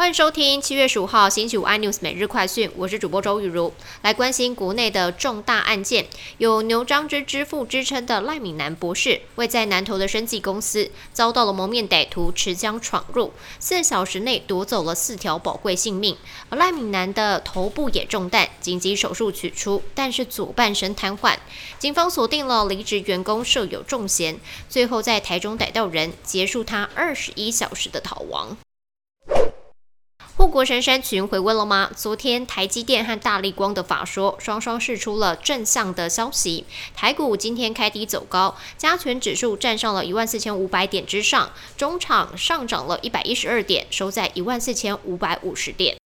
欢迎收听七月十五号星期五 iNews 每日快讯，我是主播周雨茹，来关心国内的重大案件。有牛樟芝之父之称的赖敏南博士，为在南投的生技公司遭到了蒙面歹徒持枪闯入，四小时内夺走了四条宝贵性命。而赖敏南的头部也中弹，紧急手术取出，但是左半身瘫痪。警方锁定了离职员工设有重嫌，最后在台中逮到人，结束他二十一小时的逃亡。护国神山群回温了吗？昨天台积电和大力光的法说双双释出了正向的消息，台股今天开低走高，加权指数站上了一万四千五百点之上，中场上涨了一百一十二点，收在一万四千五百五十点。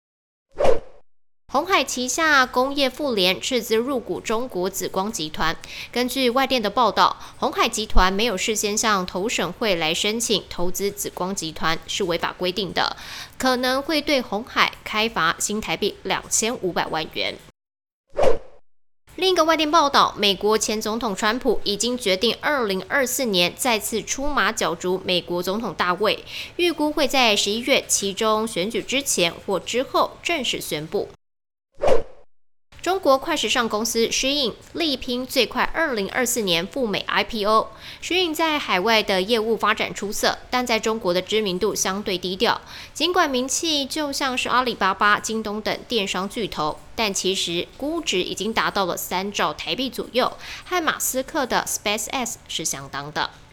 红海旗下工业妇联斥资入股中国紫光集团。根据外电的报道，红海集团没有事先向投审会来申请投资紫光集团是违法规定的，可能会对红海开罚新台币两千五百万元。另一个外电报道，美国前总统川普已经决定二零二四年再次出马角逐美国总统大位，预估会在十一月其中选举之前或之后正式宣布。中国快时尚公司诗印力拼最快二零二四年赴美 IPO。诗印在海外的业务发展出色，但在中国的知名度相对低调。尽管名气就像是阿里巴巴、京东等电商巨头，但其实估值已经达到了三兆台币左右，和马斯克的 SpaceX 是相当的。